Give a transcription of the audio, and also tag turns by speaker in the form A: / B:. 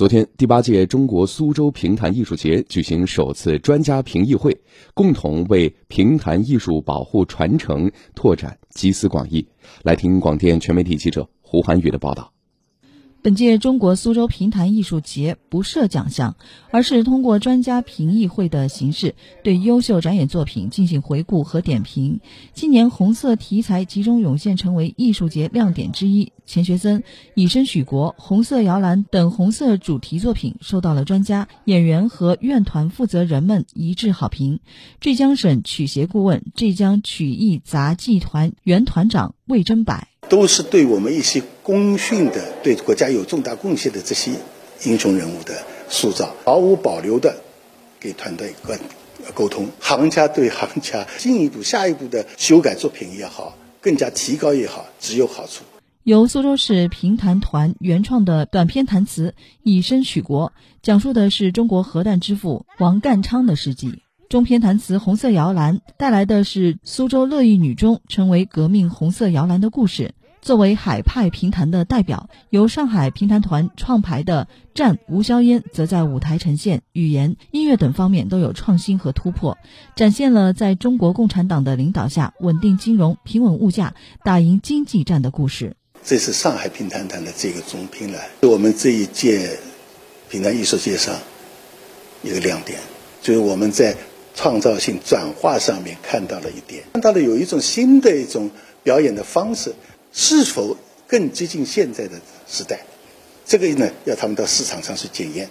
A: 昨天，第八届中国苏州评弹艺术节举行首次专家评议会，共同为评弹艺术保护传承拓展集思广益。来听广电全媒体记者胡涵宇的报道。
B: 本届中国苏州评弹艺术节不设奖项，而是通过专家评议会的形式，对优秀展演作品进行回顾和点评。今年红色题材集中涌现，成为艺术节亮点之一。钱学森、以身许国、红色摇篮等红色主题作品受到了专家、演员和院团负责人们一致好评。浙江省曲协顾问、浙江曲艺杂技团原团长魏真柏。
C: 都是对我们一些功勋的、对国家有重大贡献的这些英雄人物的塑造，毫无保留的给团队沟沟通，行家对行家进一步、下一步的修改作品也好，更加提高也好，只有好处。
B: 由苏州市评弹团原创的短篇弹词《以身许国》，讲述的是中国核弹之父王淦昌的事迹。中篇弹词《红色摇篮》带来的是苏州乐意女中成为革命红色摇篮的故事。作为海派评弹的代表，由上海评弹团创排的战吴硝烟，则在舞台呈现、语言、音乐等方面都有创新和突破，展现了在中国共产党的领导下稳定金融、平稳物价、打赢经济战的故事。
C: 这是上海评弹团的这个总评来，是我们这一届评弹艺术界上一个亮点，就是我们在创造性转化上面看到了一点，看到了有一种新的一种表演的方式。是否更接近现在的时代？这个呢，要他们到市场上去检验。